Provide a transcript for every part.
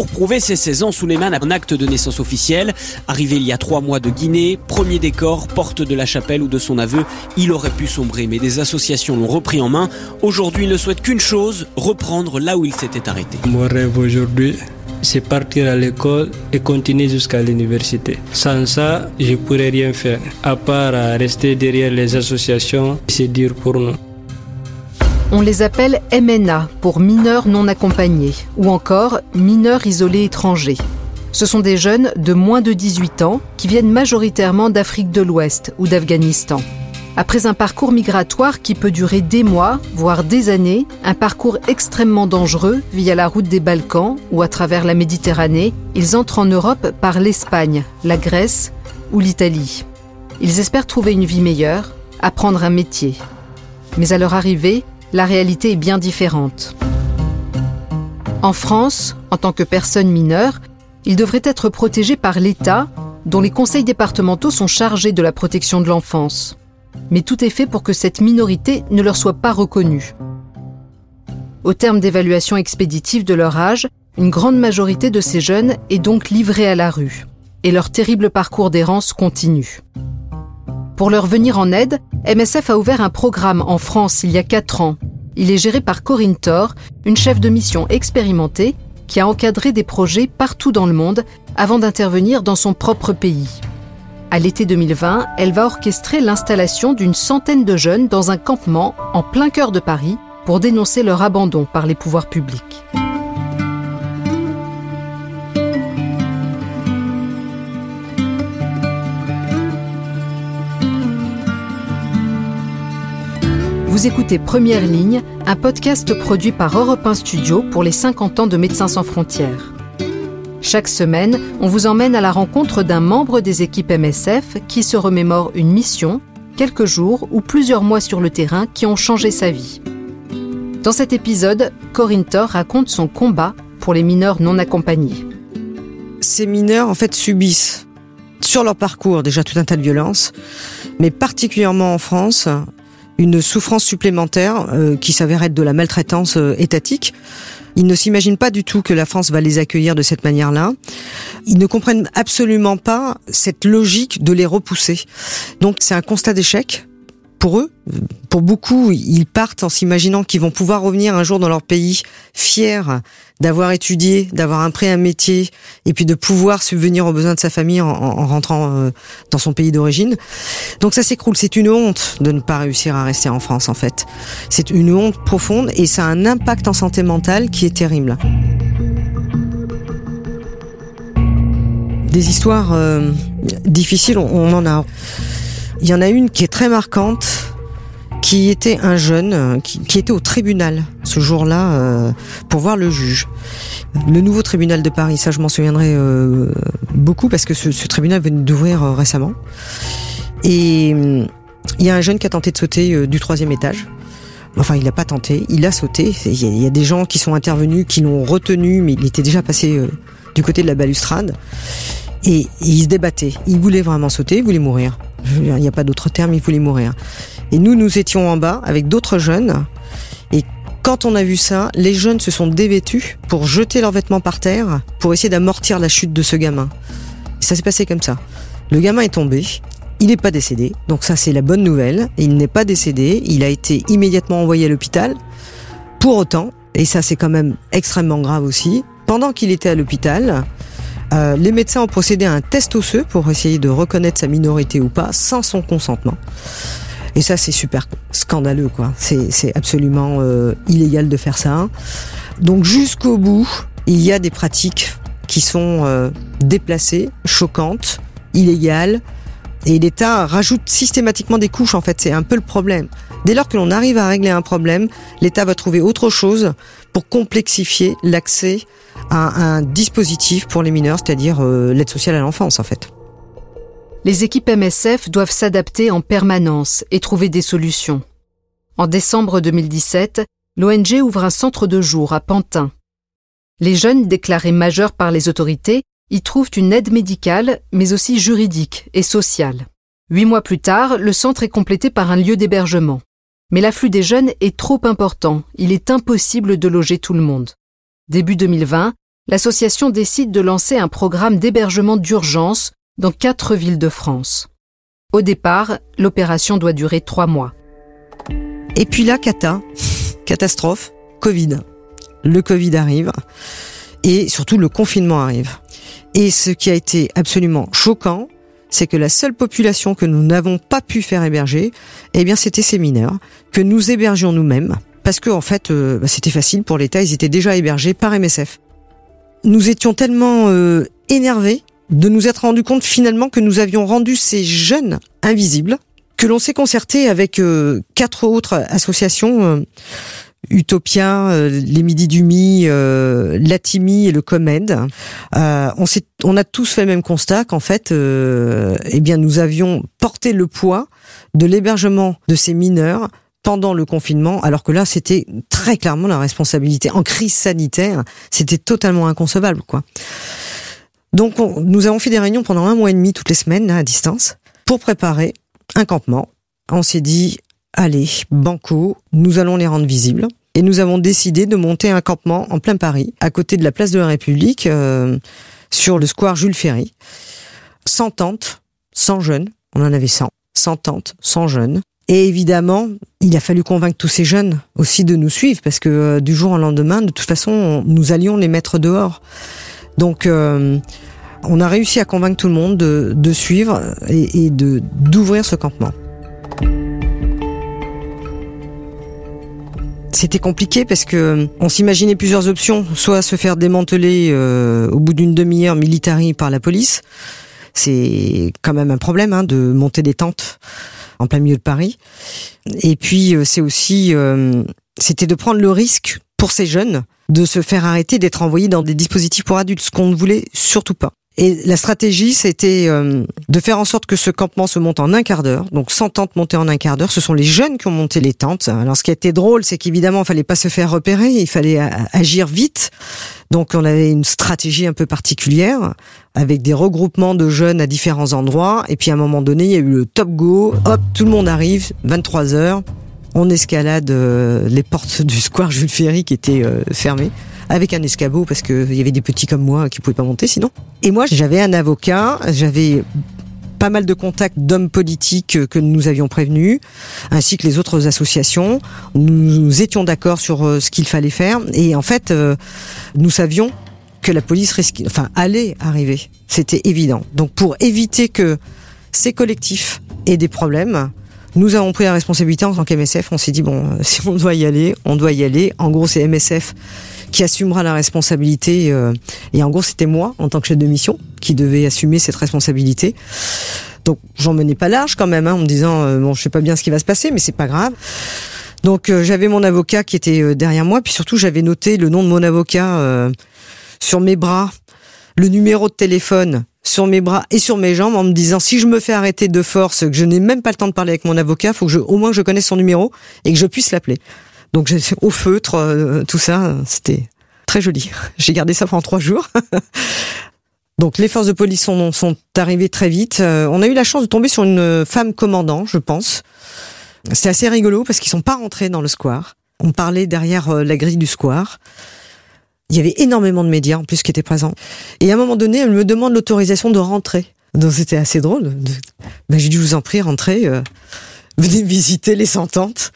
Pour prouver ses 16 ans, Suleiman a un acte de naissance officiel. Arrivé il y a trois mois de Guinée, premier décor, porte de la chapelle ou de son aveu, il aurait pu sombrer, mais des associations l'ont repris en main. Aujourd'hui, il ne souhaite qu'une chose, reprendre là où il s'était arrêté. Mon rêve aujourd'hui, c'est partir à l'école et continuer jusqu'à l'université. Sans ça, je pourrais rien faire, à part rester derrière les associations, c'est dur pour nous. On les appelle MNA pour mineurs non accompagnés ou encore mineurs isolés étrangers. Ce sont des jeunes de moins de 18 ans qui viennent majoritairement d'Afrique de l'Ouest ou d'Afghanistan. Après un parcours migratoire qui peut durer des mois, voire des années, un parcours extrêmement dangereux via la route des Balkans ou à travers la Méditerranée, ils entrent en Europe par l'Espagne, la Grèce ou l'Italie. Ils espèrent trouver une vie meilleure, apprendre un métier. Mais à leur arrivée, la réalité est bien différente. En France, en tant que personne mineure, ils devraient être protégés par l'État, dont les conseils départementaux sont chargés de la protection de l'enfance. Mais tout est fait pour que cette minorité ne leur soit pas reconnue. Au terme d'évaluation expéditive de leur âge, une grande majorité de ces jeunes est donc livrée à la rue, et leur terrible parcours d'errance continue. Pour leur venir en aide, MSF a ouvert un programme en France il y a 4 ans. Il est géré par Corinne Thor, une chef de mission expérimentée qui a encadré des projets partout dans le monde avant d'intervenir dans son propre pays. À l'été 2020, elle va orchestrer l'installation d'une centaine de jeunes dans un campement en plein cœur de Paris pour dénoncer leur abandon par les pouvoirs publics. Vous écoutez Première Ligne, un podcast produit par Europe 1 Studio pour les 50 ans de Médecins sans frontières. Chaque semaine, on vous emmène à la rencontre d'un membre des équipes MSF qui se remémore une mission, quelques jours ou plusieurs mois sur le terrain qui ont changé sa vie. Dans cet épisode, Corinne Thor raconte son combat pour les mineurs non accompagnés. Ces mineurs, en fait, subissent sur leur parcours déjà tout un tas de violences, mais particulièrement en France, une souffrance supplémentaire euh, qui s'avère être de la maltraitance euh, étatique. Ils ne s'imaginent pas du tout que la France va les accueillir de cette manière-là. Ils ne comprennent absolument pas cette logique de les repousser. Donc c'est un constat d'échec pour eux, pour beaucoup, ils partent en s'imaginant qu'ils vont pouvoir revenir un jour dans leur pays fiers d'avoir étudié, d'avoir appris un métier et puis de pouvoir subvenir aux besoins de sa famille en, rentrant euh, dans son pays d'origine. Donc ça s'écroule. C'est une honte de ne pas réussir à rester en France en fait. C'est une honte profonde et ça a un impact en santé mentale qui est terrible. Des histoires euh, difficiles, on en a. Il y en a une qui est très marquante, qui était un jeune euh, qui, était au tribunal ce jour-là euh, pour voir le juge. Le nouveau tribunal de Paris, ça je m'en souviendrai euh, beaucoup parce que ce, ce tribunal venait d'ouvrir récemment. Et il y a un jeune qui a tenté de sauter du troisième étage. Enfin, il n'a pas tenté, il a sauté. Il y, a des gens qui sont intervenus, qui l'ont retenu, mais il était déjà passé du côté de la balustrade. Et, et il se débattait. Il voulait vraiment sauter, il voulait mourir. Il n'y a pas d'autre terme, il voulait mourir. Et nous, nous étions en bas avec d'autres jeunes. Et quand on a vu ça, les jeunes se sont dévêtus pour jeter leurs vêtements par terre pour essayer d'amortir la chute de ce gamin. Et ça s'est passé comme ça. Le gamin est tombé. Il n'est pas décédé. Donc ça, c'est la bonne nouvelle. Il n'est pas décédé. Il a été immédiatement envoyé à l'hôpital. Pour autant, et ça c'est quand même extrêmement grave aussi, pendant qu'il était à l'hôpital, euh, les médecins ont procédé à un test osseux pour essayer de reconnaître sa minorité ou pas sans son consentement. Et ça, c'est super scandaleux, quoi. C'est absolument euh, illégal de faire ça. Donc jusqu'au bout, il y a des pratiques qui sont euh, déplacées, choquantes, illégales, et l'État rajoute systématiquement des couches. En fait, c'est un peu le problème. Dès lors que l'on arrive à régler un problème, l'État va trouver autre chose pour complexifier l'accès à un dispositif pour les mineurs, c'est-à-dire euh, l'aide sociale à l'enfance, en fait. Les équipes MSF doivent s'adapter en permanence et trouver des solutions. En décembre 2017, l'ONG ouvre un centre de jour à Pantin. Les jeunes déclarés majeurs par les autorités y trouvent une aide médicale, mais aussi juridique et sociale. Huit mois plus tard, le centre est complété par un lieu d'hébergement. Mais l'afflux des jeunes est trop important, il est impossible de loger tout le monde. Début 2020, l'association décide de lancer un programme d'hébergement d'urgence dans quatre villes de France. Au départ, l'opération doit durer trois mois. Et puis là, cata, catastrophe, Covid. Le Covid arrive et surtout le confinement arrive. Et ce qui a été absolument choquant, c'est que la seule population que nous n'avons pas pu faire héberger, eh bien, c'était ces mineurs que nous hébergions nous-mêmes, parce que en fait, euh, bah, c'était facile pour l'État, ils étaient déjà hébergés par MSF. Nous étions tellement euh, énervés de nous être rendu compte finalement que nous avions rendu ces jeunes invisibles, que l'on s'est concerté avec euh, quatre autres associations. Utopia, euh, les Midi du Mi, euh, l'Atimi et le Comed. Euh, on, on a tous fait le même constat qu'en fait, eh bien, nous avions porté le poids de l'hébergement de ces mineurs pendant le confinement, alors que là, c'était très clairement la responsabilité. En crise sanitaire, c'était totalement inconcevable, quoi. Donc, nous avons fait des réunions pendant un mois et demi toutes les semaines, à distance, pour préparer un campement. On s'est dit, allez, banco, nous allons les rendre visibles. Et nous avons décidé de monter un campement en plein Paris, à côté de la place de la République, euh, sur le square Jules Ferry. Sans tente, sans jeunes, on en avait 100, sans tente, sans jeunes. Et évidemment, il a fallu convaincre tous ces jeunes aussi de nous suivre, parce que euh, du jour au lendemain, de toute façon, nous allions les mettre dehors. Donc, euh, on a réussi à convaincre tout le monde de, suivre et, d'ouvrir ce campement. C'était compliqué parce que euh, on s'imaginait plusieurs options, soit se faire démanteler euh, au bout d'une demi-heure militari par la police. C'est quand même un problème hein, de monter des tentes en plein milieu de Paris. Et puis c'est aussi c'était de prendre le risque pour ces jeunes de se faire arrêter, d'être envoyés dans des dispositifs pour adultes, ce qu'on ne voulait surtout pas. Et la stratégie, c'était euh, de faire en sorte que ce campement se monte en un quart d'heure. Donc sans tente montée en un quart d'heure. Ce sont les jeunes qui ont monté les tentes. Alors ce qui a été drôle, c'est qu'évidemment, il fallait pas se faire repérer, il fallait agir vite. Donc on avait une stratégie un peu particulière avec des regroupements de jeunes à différents endroits. Et puis à un moment donné, il y a eu le top go. Hop, tout le monde arrive, 23 heures. On escalade euh, les portes du square Jules Ferry qui étaient euh, fermées avec un escabeau parce qu'il y avait des petits comme moi qui pouvaient pas monter sinon. Et moi, j'avais un avocat, j'avais pas mal de contacts d'hommes politiques que nous avions prévenus, ainsi que les autres associations. Nous étions d'accord sur euh, ce qu'il fallait faire, et en fait, nous savions que la police risquait, enfin, allait arriver. C'était évident. Donc, pour éviter que ces collectifs aient des problèmes, nous avons pris la responsabilité en tant qu'MSF. On s'est dit bon, si on doit y aller, on doit y aller. En gros, c'est MSF qui assumera la responsabilité. Euh, et en gros, c'était moi, en tant que chef de mission, qui devais assumer cette responsabilité. Donc, j'en menais pas large quand même, hein, en me disant euh, bon, je sais pas bien ce qui va se passer, mais c'est pas grave. Donc, euh, j'avais mon avocat qui était derrière moi, puis surtout, j'avais noté le nom de mon avocat sur mes bras, le numéro de téléphone sur mes bras et sur mes jambes en me disant si je me fais arrêter de force, que je n'ai même pas le temps de parler avec mon avocat, faut que je, au moins que je connaisse son numéro et que je puisse l'appeler. Donc au feutre, euh, tout ça, c'était très joli. J'ai gardé ça pendant trois jours. Donc les forces de police sont, sont arrivées très vite. Euh, on a eu la chance de tomber sur une femme commandant, je pense. C'est assez rigolo parce qu'ils sont pas rentrés dans le square. On parlait derrière euh, la grille du square. Il y avait énormément de médias en plus qui étaient présents. Et à un moment donné, elle me demande l'autorisation de rentrer. Donc c'était assez drôle. Ben, j'ai dû vous en prier, rentrer. venez visiter les sentantes.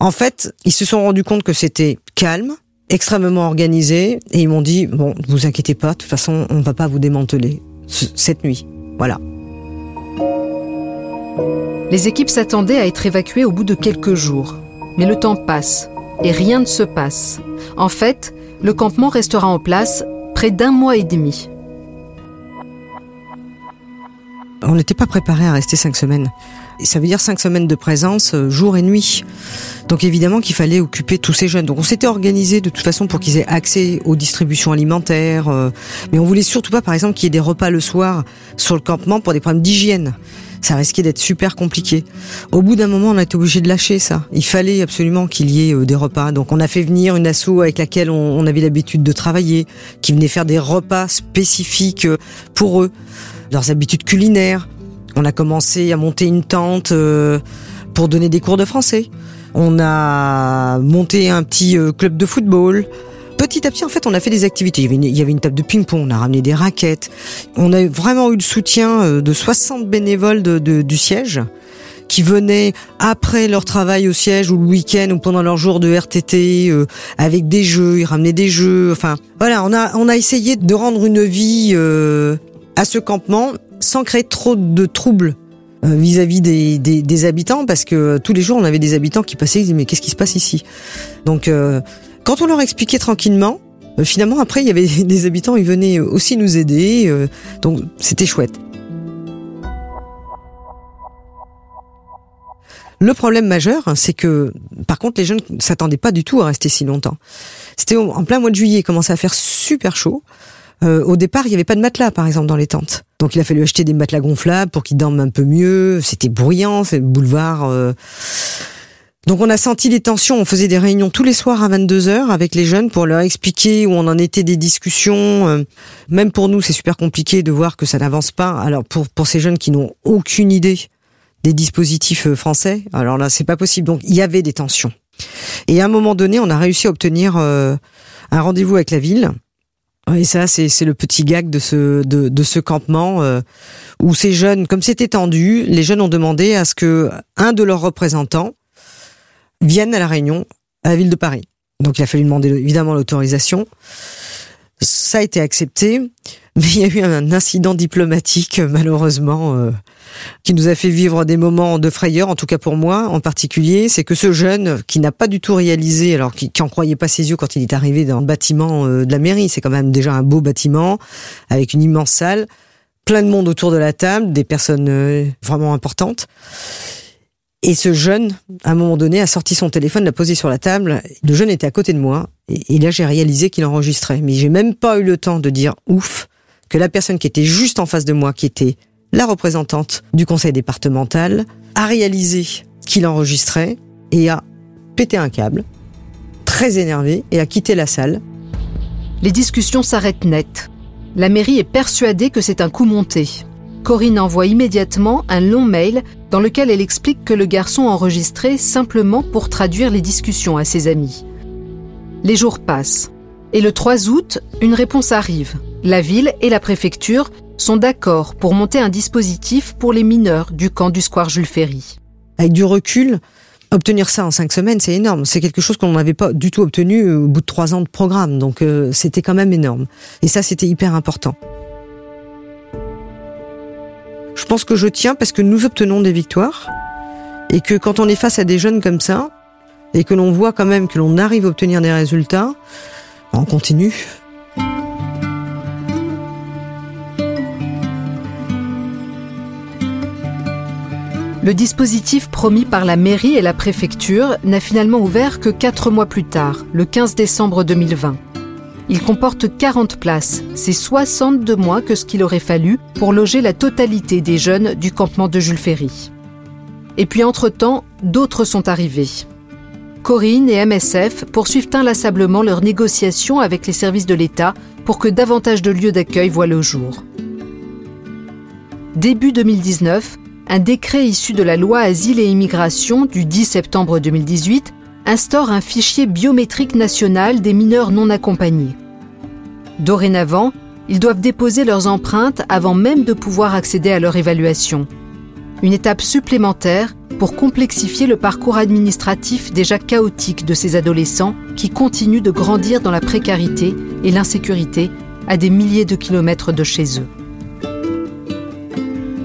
En fait, ils se sont rendus compte que c'était calme, extrêmement organisé, et ils m'ont dit bon, ne vous inquiétez pas, de toute façon, on ne va pas vous démanteler cette nuit. Voilà. Les équipes s'attendaient à être évacuées au bout de quelques jours. Mais le temps passe et rien ne se passe. En fait, le campement restera en place près d'un mois et demi. On n'était pas préparé à rester cinq semaines. Ça veut dire cinq semaines de présence, euh, jour et nuit. Donc évidemment qu'il fallait occuper tous ces jeunes. Donc on s'était organisé de toute façon pour qu'ils aient accès aux distributions alimentaires, euh, mais on voulait surtout pas, par exemple, qu'il y ait des repas le soir sur le campement pour des problèmes d'hygiène. Ça risquait d'être super compliqué. Au bout d'un moment, on a été obligé de lâcher ça. Il fallait absolument qu'il y ait euh, des repas. Donc on a fait venir une asso avec laquelle on avait l'habitude de travailler, qui venait faire des repas spécifiques pour eux, leurs habitudes culinaires. On a commencé à monter une tente euh, pour donner des cours de français. On a monté un petit euh, club de football. Petit à petit, en fait, on a fait des activités. Il y avait une, table de ping-pong, on a ramené des raquettes. On a vraiment eu le soutien euh, de 60 bénévoles du siège qui venaient après leur travail au siège ou le week-end ou pendant leur jour de RTT euh, avec des jeux, ils ramenaient des jeux. Enfin, voilà, on a on a essayé de rendre une vie euh, à ce campement sans créer trop de troubles vis-à-vis des, habitants parce que tous les jours on avait des habitants qui passaient ils disaient mais qu'est-ce qui se passe ici? Donc quand on leur expliquait tranquillement euh, finalement après il y avait des habitants ils venaient aussi nous aider donc c'était chouette Le problème majeur, c'est que, par contre, les jeunes ne s'attendaient pas du tout à rester si longtemps. C'était en plein mois de juillet, il commençait à faire super chaud. Euh, au départ, il n'y avait pas de matelas, par exemple, dans les tentes. Donc, il a fallu acheter des matelas gonflables pour qu'ils dorment un peu mieux. C'était bruyant, c'est le boulevard. Euh. Donc, on a senti les tensions. On faisait des réunions tous les soirs à 22 heures avec les jeunes pour leur expliquer où on en était des discussions. Euh. Même pour nous, c'est super compliqué de voir que ça n'avance pas. Alors, pour, pour ces jeunes qui n'ont aucune idée des dispositifs français, alors là, c'est pas possible. Donc, il y avait des tensions. Et à un moment donné, on a réussi à obtenir un rendez-vous avec la ville et ça, c'est le petit gag de ce de, de ce campement euh, où ces jeunes, comme c'était tendu, les jeunes ont demandé à ce que un de leurs représentants vienne à la réunion à la ville de Paris. Donc il a fallu demander évidemment l'autorisation. Ça a été accepté, mais il y a eu un incident diplomatique malheureusement euh, qui nous a fait vivre des moments de frayeur, en tout cas pour moi en particulier, c'est que ce jeune qui n'a pas du tout réalisé, alors qui, qui en croyait pas ses yeux quand il est arrivé dans le bâtiment euh, de la mairie, c'est quand même déjà un beau bâtiment avec une immense salle, plein de monde autour de la table, des personnes euh, vraiment importantes. Et ce jeune, à un moment donné, a sorti son téléphone, l'a posé sur la table. Le jeune était à côté de moi. Et, là, j'ai réalisé qu'il enregistrait. Mais j'ai même pas eu le temps de dire ouf que la personne qui était juste en face de moi, qui était la représentante du conseil départemental a réalisé qu'il enregistrait et a pété un câble, très énervé, et a quitté la salle. Les discussions s'arrêtent net. La mairie est persuadée que c'est un coup monté. Corinne envoie immédiatement un long mail dans lequel elle explique que le garçon a enregistré simplement pour traduire les discussions à ses amis. Les jours passent. Et le 3 août, une réponse arrive. La ville et la préfecture sont d'accord pour monter un dispositif pour les mineurs du camp du Square Jules Ferry. Avec du recul, obtenir ça en cinq semaines, c'est énorme. C'est quelque chose qu'on n'avait pas du tout obtenu au bout de trois ans de programme. Donc euh, c'était quand même énorme. Et ça, c'était hyper important. Je pense que je tiens parce que nous obtenons des victoires et que quand on est face à des jeunes comme ça et que l'on voit quand même que l'on arrive à obtenir des résultats, on continue. Le dispositif promis par la mairie et la préfecture n'a finalement ouvert que quatre mois plus tard, le 15 décembre 2020. Il comporte 40 places, c'est 62 mois que ce qu'il aurait fallu pour loger la totalité des jeunes du campement de Jules Ferry. Et puis entre-temps, d'autres sont arrivés. Corinne et MSF poursuivent inlassablement leurs négociations avec les services de l'État pour que davantage de lieux d'accueil voient le jour. Début 2019, un décret issu de la loi Asile et Immigration du 10 septembre 2018 instaure un fichier biométrique national des mineurs non accompagnés. Dorénavant, ils doivent déposer leurs empreintes avant même de pouvoir accéder à leur évaluation. Une étape supplémentaire pour complexifier le parcours administratif déjà chaotique de ces adolescents qui continuent de grandir dans la précarité et l'insécurité à des milliers de kilomètres de chez eux.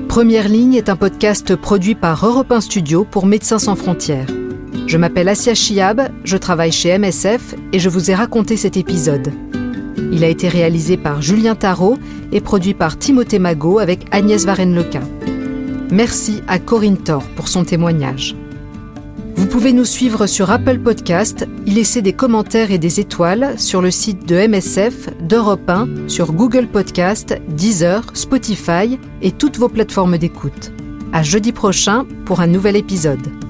Première ligne est un podcast produit par Europe 1 Studio pour Médecins sans frontières. Je m'appelle Asia Chiab, je travaille chez MSF et je vous ai raconté cet épisode. Il a été réalisé par Julien Tarot et produit par Timothée Magot avec Agnès Varenne-Lequin. Merci à Corinne Thor pour son témoignage. Vous pouvez nous suivre sur Apple Podcast, y laisser des commentaires et des étoiles sur le site de MSF, d'Europe 1, sur Google Podcast, Deezer, Spotify et toutes vos plateformes d'écoute. À jeudi prochain pour un nouvel épisode.